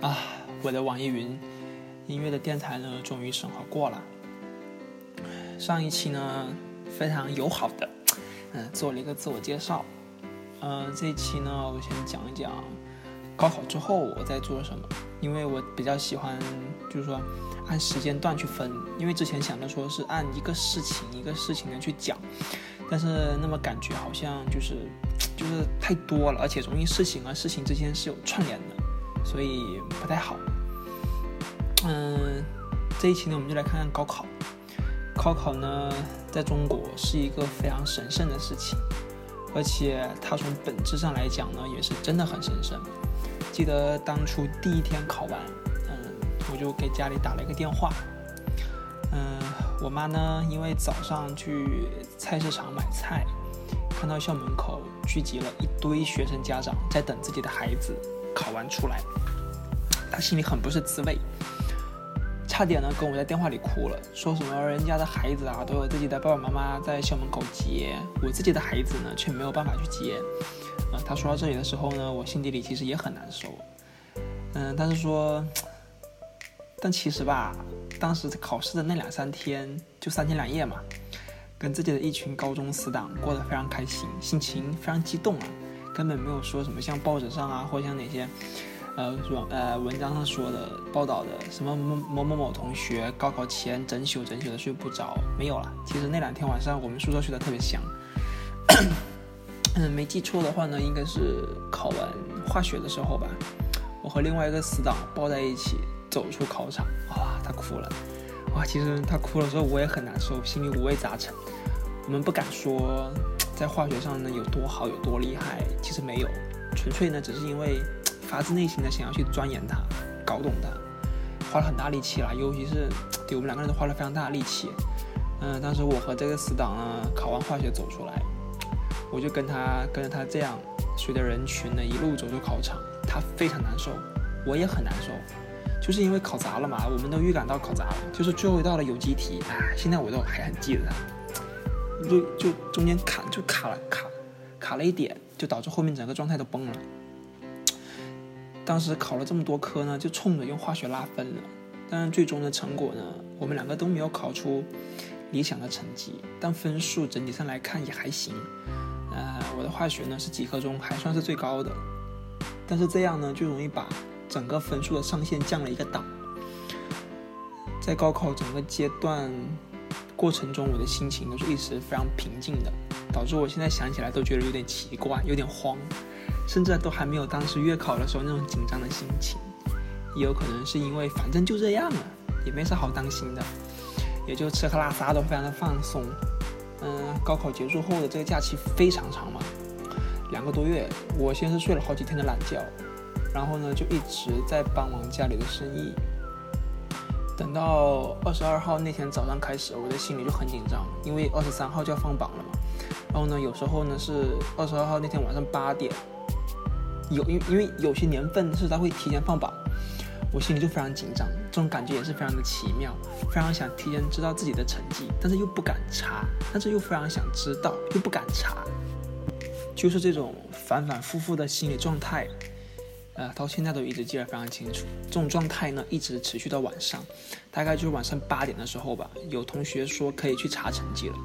啊，我的网易云音乐的电台呢，终于审核过了。上一期呢，非常友好的，嗯，做了一个自我介绍。嗯，这一期呢，我先讲一讲高考之后我在做什么，因为我比较喜欢，就是说按时间段去分，因为之前想着说是按一个事情一个事情的去讲，但是那么感觉好像就是就是太多了，而且容易事情和事情之间是有串联的。所以不太好。嗯，这一期呢，我们就来看看高考。高考呢，在中国是一个非常神圣的事情，而且它从本质上来讲呢，也是真的很神圣。记得当初第一天考完，嗯，我就给家里打了一个电话。嗯，我妈呢，因为早上去菜市场买菜，看到校门口聚集了一堆学生家长在等自己的孩子。考完出来，他心里很不是滋味，差点呢跟我在电话里哭了，说什么人家的孩子啊都有自己的爸爸妈妈在校门口接，我自己的孩子呢却没有办法去接。啊，他说到这里的时候呢，我心底里其实也很难受。嗯，但是说，但其实吧，当时考试的那两三天，就三天两夜嘛，跟自己的一群高中死党过得非常开心，心情非常激动啊。根本没有说什么像报纸上啊，或像哪些，呃，网呃文章上说的报道的什么某某某某同学高考前整宿整宿的睡不着，没有了。其实那两天晚上我们宿舍睡得特别香。嗯，没记错的话呢，应该是考完化学的时候吧。我和另外一个死党抱在一起走出考场，哇，他哭了。哇，其实他哭的时候我也很难受，心里五味杂陈。我们不敢说。在化学上呢有多好有多厉害？其实没有，纯粹呢只是因为发自内心的想要去钻研它，搞懂它，花了很大力气了。尤其是对我们两个人都花了非常大的力气。嗯，当时我和这个死党呢考完化学走出来，我就跟他跟着他这样随着人群呢一路走出考场，他非常难受，我也很难受，就是因为考砸了嘛，我们都预感到考砸了，就是最后一道的有机题，哎，现在我都还很记得他。就就中间卡就卡了卡卡了一点，就导致后面整个状态都崩了。当时考了这么多科呢，就冲着用化学拉分了。但是最终的成果呢，我们两个都没有考出理想的成绩，但分数整体上来看也还行。呃，我的化学呢是几科中还算是最高的，但是这样呢就容易把整个分数的上限降了一个档。在高考整个阶段。过程中，我的心情都是一直非常平静的，导致我现在想起来都觉得有点奇怪，有点慌，甚至都还没有当时月考的时候那种紧张的心情。也有可能是因为反正就这样了，也没啥好担心的，也就吃喝拉撒都非常的放松。嗯，高考结束后的这个假期非常长嘛，两个多月，我先是睡了好几天的懒觉，然后呢就一直在帮忙家里的生意。等到二十二号那天早上开始，我的心里就很紧张，因为二十三号就要放榜了嘛。然后呢，有时候呢是二十二号那天晚上八点，有因因为有些年份是他会提前放榜，我心里就非常紧张，这种感觉也是非常的奇妙，非常想提前知道自己的成绩，但是又不敢查，但是又非常想知道，又不敢查，就是这种反反复复的心理状态。呃，到现在都一直记得非常清楚。这种状态呢，一直持续到晚上，大概就是晚上八点的时候吧。有同学说可以去查成绩了，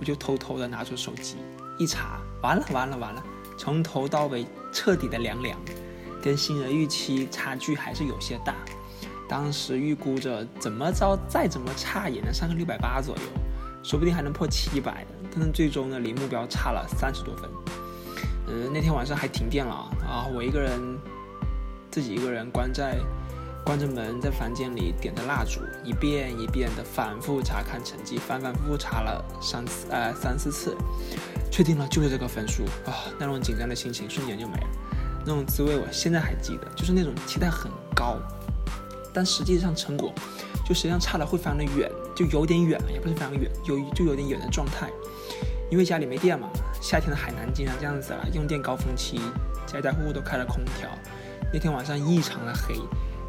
我就偷偷的拿出手机一查，完了完了完了，从头到尾彻底的凉凉，跟新人预期差距还是有些大。当时预估着怎么着再怎么差也能上个六百八左右，说不定还能破七百。但是最终呢，离目标差了三十多分。嗯，那天晚上还停电了啊，我一个人。自己一个人关在关着门，在房间里点着蜡烛，一遍一遍的反复查看成绩，反反复复查了三次，呃三四次，确定了就是这个分数啊！那种紧张的心情瞬间就没了，那种滋味我现在还记得，就是那种期待很高，但实际上成果就实际上差的会非常的远，就有点远了，也不是非常远，有就有点远的状态，因为家里没电嘛，夏天的海南经常这样子了，用电高峰期，家家户户都开了空调。那天晚上异常的黑，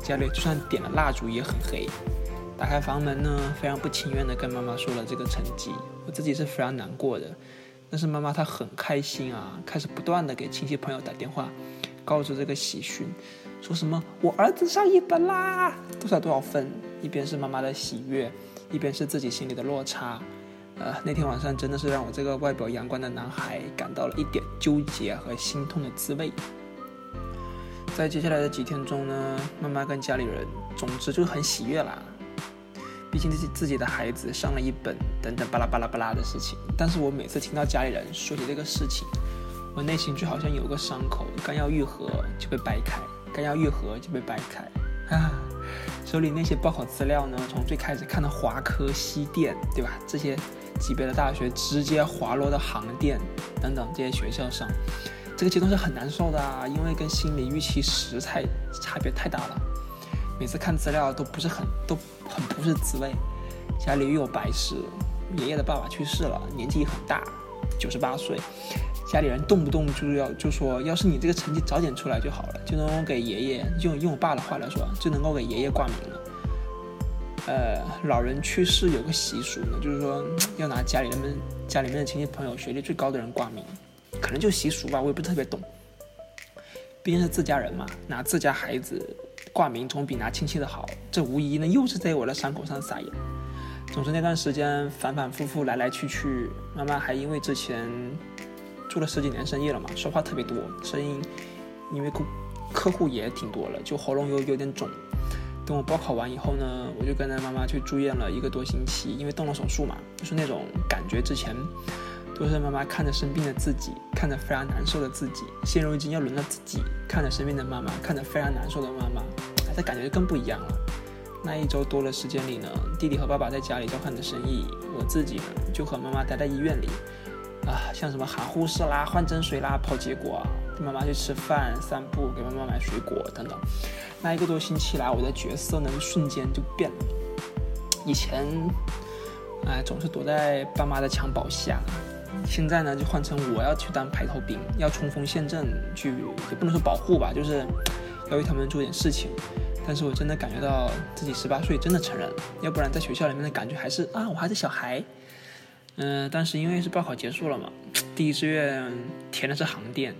家里就算点了蜡烛也很黑。打开房门呢，非常不情愿的跟妈妈说了这个成绩，我自己是非常难过的。但是妈妈她很开心啊，开始不断的给亲戚朋友打电话，告知这个喜讯。说什么我儿子上一本啦，多少多少分，一边是妈妈的喜悦，一边是自己心里的落差。呃，那天晚上真的是让我这个外表阳光的男孩感到了一点纠结和心痛的滋味。在接下来的几天中呢，妈妈跟家里人，总之就很喜悦啦。毕竟自己自己的孩子上了一本，等等巴拉巴拉巴拉的事情。但是我每次听到家里人说起这个事情，我内心就好像有个伤口，刚要愈合就被掰开，刚要愈合就被掰开。啊，手里那些报考资料呢，从最开始看的华科、西电，对吧？这些级别的大学，直接滑落到航电等等这些学校上。这个阶段是很难受的啊，因为跟心理预期实在差别太大了。每次看资料都不是很都很不是滋味。家里又有白事，爷爷的爸爸去世了，年纪很大，九十八岁。家里人动不动就要就说，要是你这个成绩早点出来就好了，就能给爷爷用用我爸的话来说，就能够给爷爷挂名了。呃，老人去世有个习俗呢，就是说要拿家里人们家里面的亲戚朋友学历最高的人挂名。可能就习俗吧，我也不特别懂。毕竟是自家人嘛，拿自家孩子挂名总比拿亲戚的好。这无疑呢，又是在我的伤口上撒盐。总之那段时间反反复复来来去去，妈妈还因为之前做了十几年生意了嘛，说话特别多，声音因为客客户也挺多了，就喉咙有有点肿。等我报考完以后呢，我就跟着妈妈去住院了一个多星期，因为动了手术嘛，就是那种感觉之前。都是妈妈看着生病的自己，看着非常难受的自己。现如今又轮到自己看着生病的妈妈，看着非常难受的妈妈，这感觉就更不一样了。那一周多的时间里呢，弟弟和爸爸在家里照看着生意，我自己呢就和妈妈待在医院里，啊，像什么喊护士啦、换针水啦、跑结果，跟妈妈去吃饭、散步，给妈妈买水果等等。那一个多星期来，我的角色呢瞬间就变了。以前，哎，总是躲在爸妈的襁褓下。现在呢，就换成我要去当排头兵，要冲锋陷阵，去也不能说保护吧，就是 要为他们做点事情。但是我真的感觉到自己十八岁真的成人了，要不然在学校里面的感觉还是啊，我还是小孩。嗯，当时因为是报考结束了嘛，第一志愿填的是航电，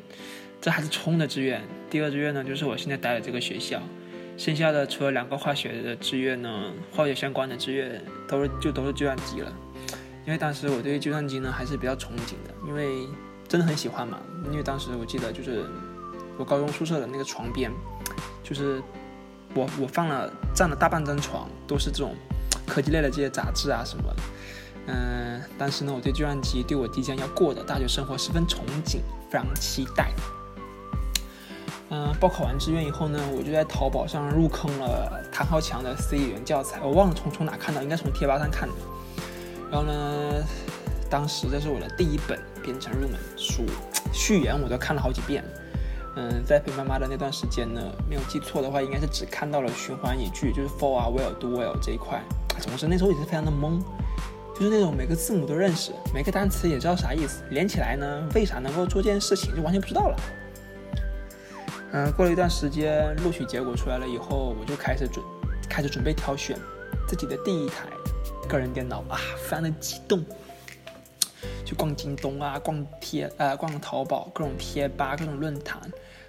这还是冲的志愿。第二志愿呢，就是我现在待的这个学校。剩下的除了两个化学的志愿呢，化学相关的志愿都是就都是计算机了。因为当时我对计算机呢还是比较憧憬的，因为真的很喜欢嘛。因为当时我记得就是我高中宿舍的那个床边，就是我我放了占了大半张床，都是这种科技类的这些杂志啊什么。嗯，当时呢我对计算机对我即将要过的大学生活十分憧憬，非常期待。嗯，报考完志愿以后呢，我就在淘宝上入坑了谭浩强的 C 语言教材，我忘了从从哪看到，应该从贴吧上看的。然后呢，当时这是我的第一本编程入门书，序言我都看了好几遍。嗯，在陪妈妈的那段时间呢，没有记错的话，应该是只看到了循环语句，就是 for 啊，will do will 这一块。总之那时候也是非常的懵，就是那种每个字母都认识，每个单词也知道啥意思，连起来呢，为啥能够做这件事情就完全不知道了。嗯，过了一段时间，录取结果出来了以后，我就开始准开始准备挑选自己的第一台。个人电脑啊，非常的激动，去逛京东啊，逛贴呃，逛淘宝，各种贴吧，各种论坛。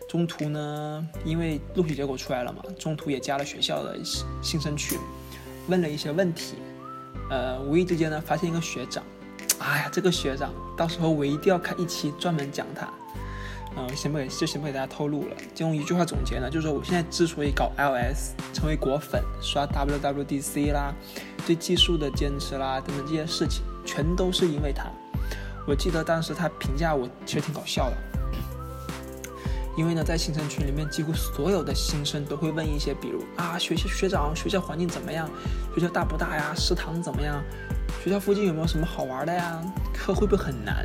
中途呢，因为录取结果出来了嘛，中途也加了学校的新生群，问了一些问题。呃，无意之间呢，发现一个学长，哎呀，这个学长，到时候我一定要开一期专门讲他。嗯，先不给，就先不给大家透露了。就用一句话总结呢，就是说我现在之所以搞 iOS，成为果粉，刷 WWDC 啦，对技术的坚持啦，等等这些事情，全都是因为他。我记得当时他评价我其实挺搞笑的，因为呢，在新生群里面，几乎所有的新生都会问一些，比如啊，学校学长，学校环境怎么样？学校大不大呀？食堂怎么样？学校附近有没有什么好玩的呀？课会不会很难？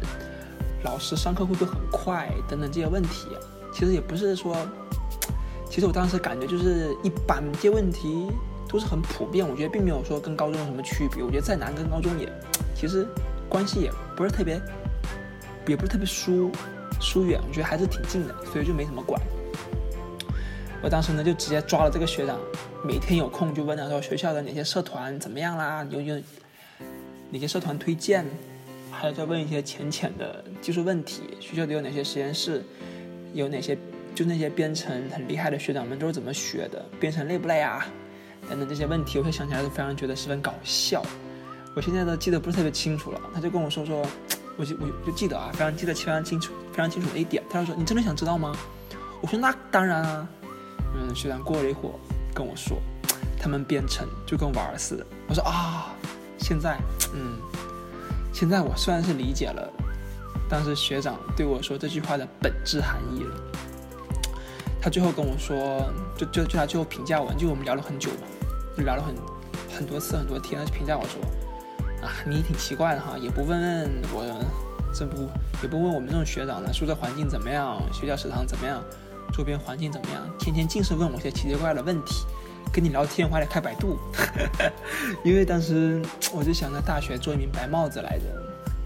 老师上课会不会很快？等等这些问题，其实也不是说，其实我当时感觉就是一般，这些问题都是很普遍。我觉得并没有说跟高中有什么区别。我觉得再难跟高中也，其实关系也不是特别，也不是特别疏疏远。我觉得还是挺近的，所以就没怎么管。我当时呢就直接抓了这个学长，每天有空就问他说学校的哪些社团怎么样啦？有有哪些社团推荐？还有再问一些浅浅的技术问题，学校里有哪些实验室，有哪些就那些编程很厉害的学长们都是怎么学的，编程累不累啊？等等这些问题，我会想起来都非常觉得十分搞笑。我现在都记得不是特别清楚了。他就跟我说说，我就我就记得啊，非常记得非常清楚，非常清楚的一点。他就说：“你真的想知道吗？”我说：“那当然啊。”嗯，学长过了一会儿跟我说：“他们编程就跟玩似的。”我说：“啊，现在，嗯，现在我虽然是理解了，但是学长对我说这句话的本质含义了。他最后跟我说，就就就他最后评价我，就我们聊了很久嘛，就聊了很很多次很多天，他就评价我说。”啊，你挺奇怪的哈，也不问问我，这不也不问我们这种学长呢，宿舍环境怎么样，学校食堂怎么样，周边环境怎么样，天天尽是问我些奇奇怪怪的问题，跟你聊天我还得开百度，因为当时我就想在大学做一名白帽子来着，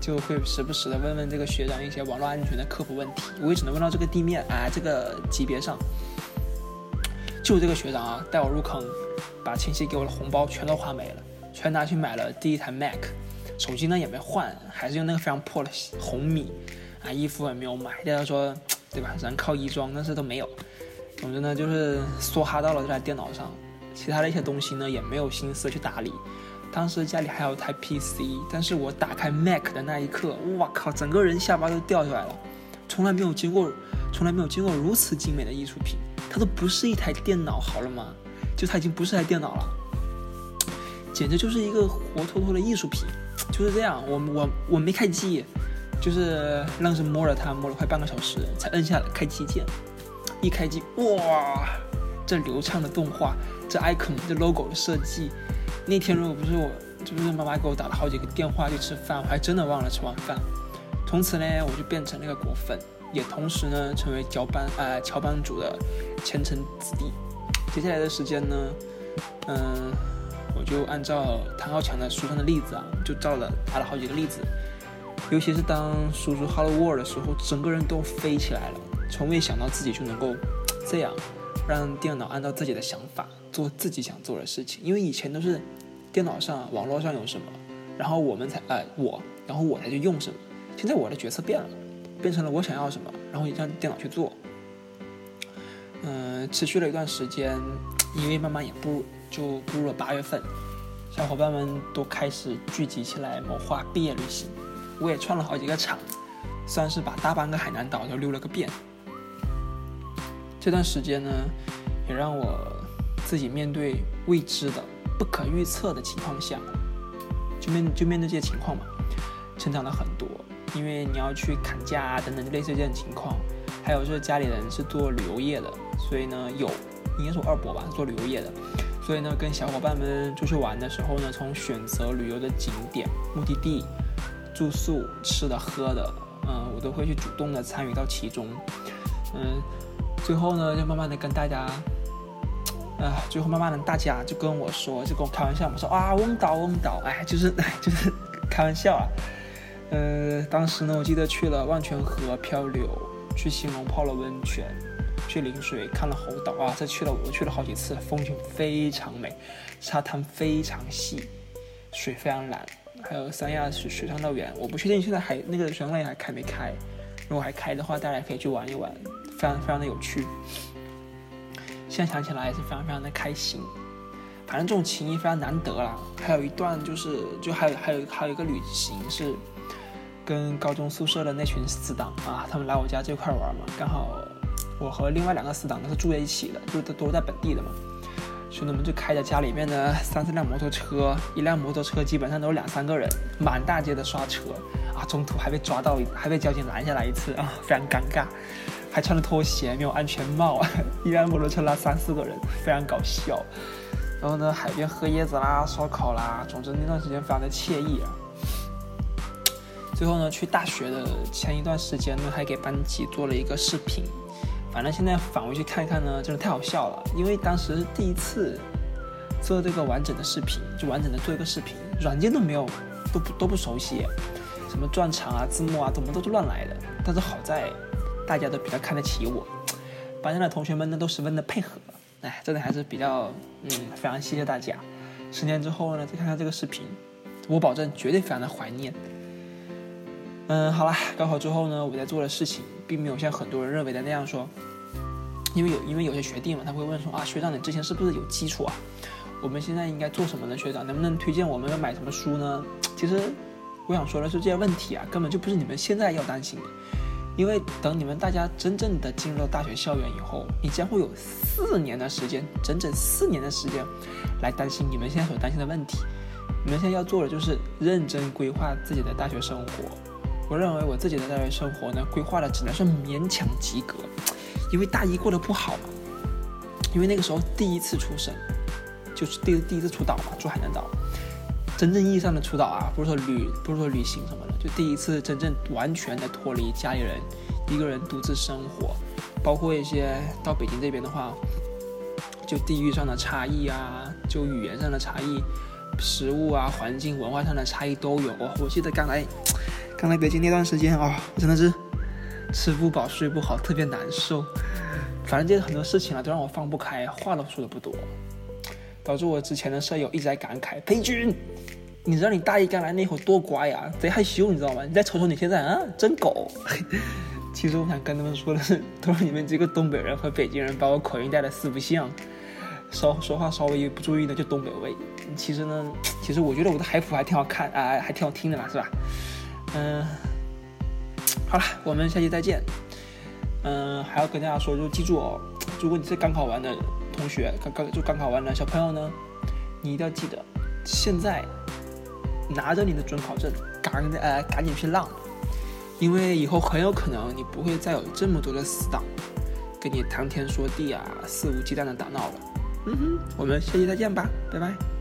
就会时不时的问问这个学长一些网络安全的科普问题，我也只能问到这个地面啊这个级别上，就这个学长啊带我入坑，把亲戚给我的红包全都花没了。全拿去买了第一台 Mac，手机呢也没换，还是用那个非常破的红米，啊，衣服也没有买。大家说，对吧？人靠衣装，但是都没有。总之呢，就是梭哈到了这台电脑上，其他的一些东西呢也没有心思去打理。当时家里还有台 PC，但是我打开 Mac 的那一刻，哇靠，整个人下巴都掉下来了。从来没有见过，从来没有见过如此精美的艺术品，它都不是一台电脑，好了吗？就它已经不是台电脑了。简直就是一个活脱脱的艺术品，就是这样。我我我没开机，就是愣是摸了它，摸了快半个小时才摁下开机键。一开机，哇，这流畅的动画，这 icon，这 logo 的设计。那天如果不是我，就是妈妈给我打了好几个电话去吃饭，我还真的忘了吃晚饭。从此呢，我就变成那个果粉，也同时呢，成为乔班啊乔班主的前程子弟。接下来的时间呢，嗯。我就按照谭浩强的书上的例子啊，就照了打了好几个例子。尤其是当输出 Hello World 的时候，整个人都飞起来了。从未想到自己就能够这样，让电脑按照自己的想法做自己想做的事情。因为以前都是电脑上、网络上有什么，然后我们才哎我，然后我才去用什么。现在我的角色变了，变成了我想要什么，然后让电脑去做。嗯，持续了一段时间，因为慢慢也不。就步入了八月份，小伙伴们都开始聚集起来谋划毕业旅行。我也串了好几个场，算是把大半个海南岛都溜了个遍。这段时间呢，也让我自己面对未知的、不可预测的情况下，就面就面对这些情况嘛，成长了很多。因为你要去砍价啊等等，类似这种情况。还有就是家里人是做旅游业的，所以呢有，应该是我二伯吧，做旅游业的。所以呢，跟小伙伴们出去玩的时候呢，从选择旅游的景点、目的地、住宿、吃的、喝的，嗯，我都会去主动的参与到其中。嗯，最后呢，就慢慢的跟大家，啊，最后慢慢的大家就跟我说，就跟我开玩笑嘛，说啊，翁岛翁岛，哎，就是，就是开玩笑啊。呃，当时呢，我记得去了万泉河漂流，去兴隆泡了温泉。去陵水看了猴岛啊，这去了我去了好几次，风景非常美，沙滩非常细，水非常蓝，还有三亚水水上乐园，我不确定现在还那个水上乐园还开没开，如果还开的话，大家可以去玩一玩，非常非常的有趣。现在想起来也是非常非常的开心，反正这种情谊非常难得啦。还有一段就是，就还有还有还有一个旅行是跟高中宿舍的那群死党啊，他们来我家这块玩嘛，刚好。我和另外两个死党都是住在一起的，就是都都在本地的嘛。兄弟们就开着家里面的三四辆摩托车，一辆摩托车基本上都是两三个人，满大街的刷车啊！中途还被抓到，还被交警拦下来一次啊，非常尴尬。还穿着拖鞋，没有安全帽，一辆摩托车拉三四个人，非常搞笑。然后呢，海边喝椰子啦，烧烤啦，总之那段时间非常的惬意啊。最后呢，去大学的前一段时间呢，还给班级做了一个视频。反正现在返回去看一看呢，真的太好笑了。因为当时第一次做这个完整的视频，就完整的做一个视频，软件都没有，都不都不熟悉，什么转场啊、字幕啊，怎么都是乱来的。但是好在大家都比较看得起我，班上的同学们呢都十分的配合。哎，真的还是比较，嗯，非常谢谢大家。十年之后呢，再看看这个视频，我保证绝对非常的怀念。嗯，好了，高考之后呢，我在做的事情并没有像很多人认为的那样说，因为有因为有些学弟嘛，他会问说啊，学长你之前是不是有基础啊？我们现在应该做什么呢？学长能不能推荐我们要买什么书呢？其实我想说的是，这些问题啊，根本就不是你们现在要担心的，因为等你们大家真正的进入到大学校园以后，你将会有四年的时间，整整四年的时间来担心你们现在所担心的问题。你们现在要做的就是认真规划自己的大学生活。我认为我自己的大学生活呢，规划的只能是勉强及格，因为大一过得不好嘛，因为那个时候第一次出生，就是第第一次出岛嘛，住海南岛，真正意义上的出岛啊，不是说旅不是说旅行什么，就第一次真正完全的脱离家里人，一个人独自生活，包括一些到北京这边的话，就地域上的差异啊，就语言上的差异。食物啊，环境、文化上的差异都有。我记得刚来，刚来北京那段时间啊，真的是吃不饱、睡不好，特别难受。反正这很多事情啊，都让我放不开，话都说的不多，导致我之前的舍友一直在感慨：“裴军，你知道你大一刚来那会儿多乖呀，贼害羞，你知道吗？你再瞅瞅你现在啊，真狗。”其实我想跟他们说的是，都是你们这个东北人和北京人把我口音带的四不像。稍说话稍微一不注意呢，就东北味。其实呢，其实我觉得我的海普还挺好看啊，还挺好听的嘛，是吧？嗯，好了，我们下期再见。嗯，还要跟大家说，就记住哦，如果你是刚考完的同学，刚刚就刚考完的小朋友呢，你一定要记得，现在拿着你的准考证，赶呃赶紧去浪，因为以后很有可能你不会再有这么多的死党跟你谈天说地啊，肆无忌惮的打闹了。嗯哼，我们下期再见吧，拜拜。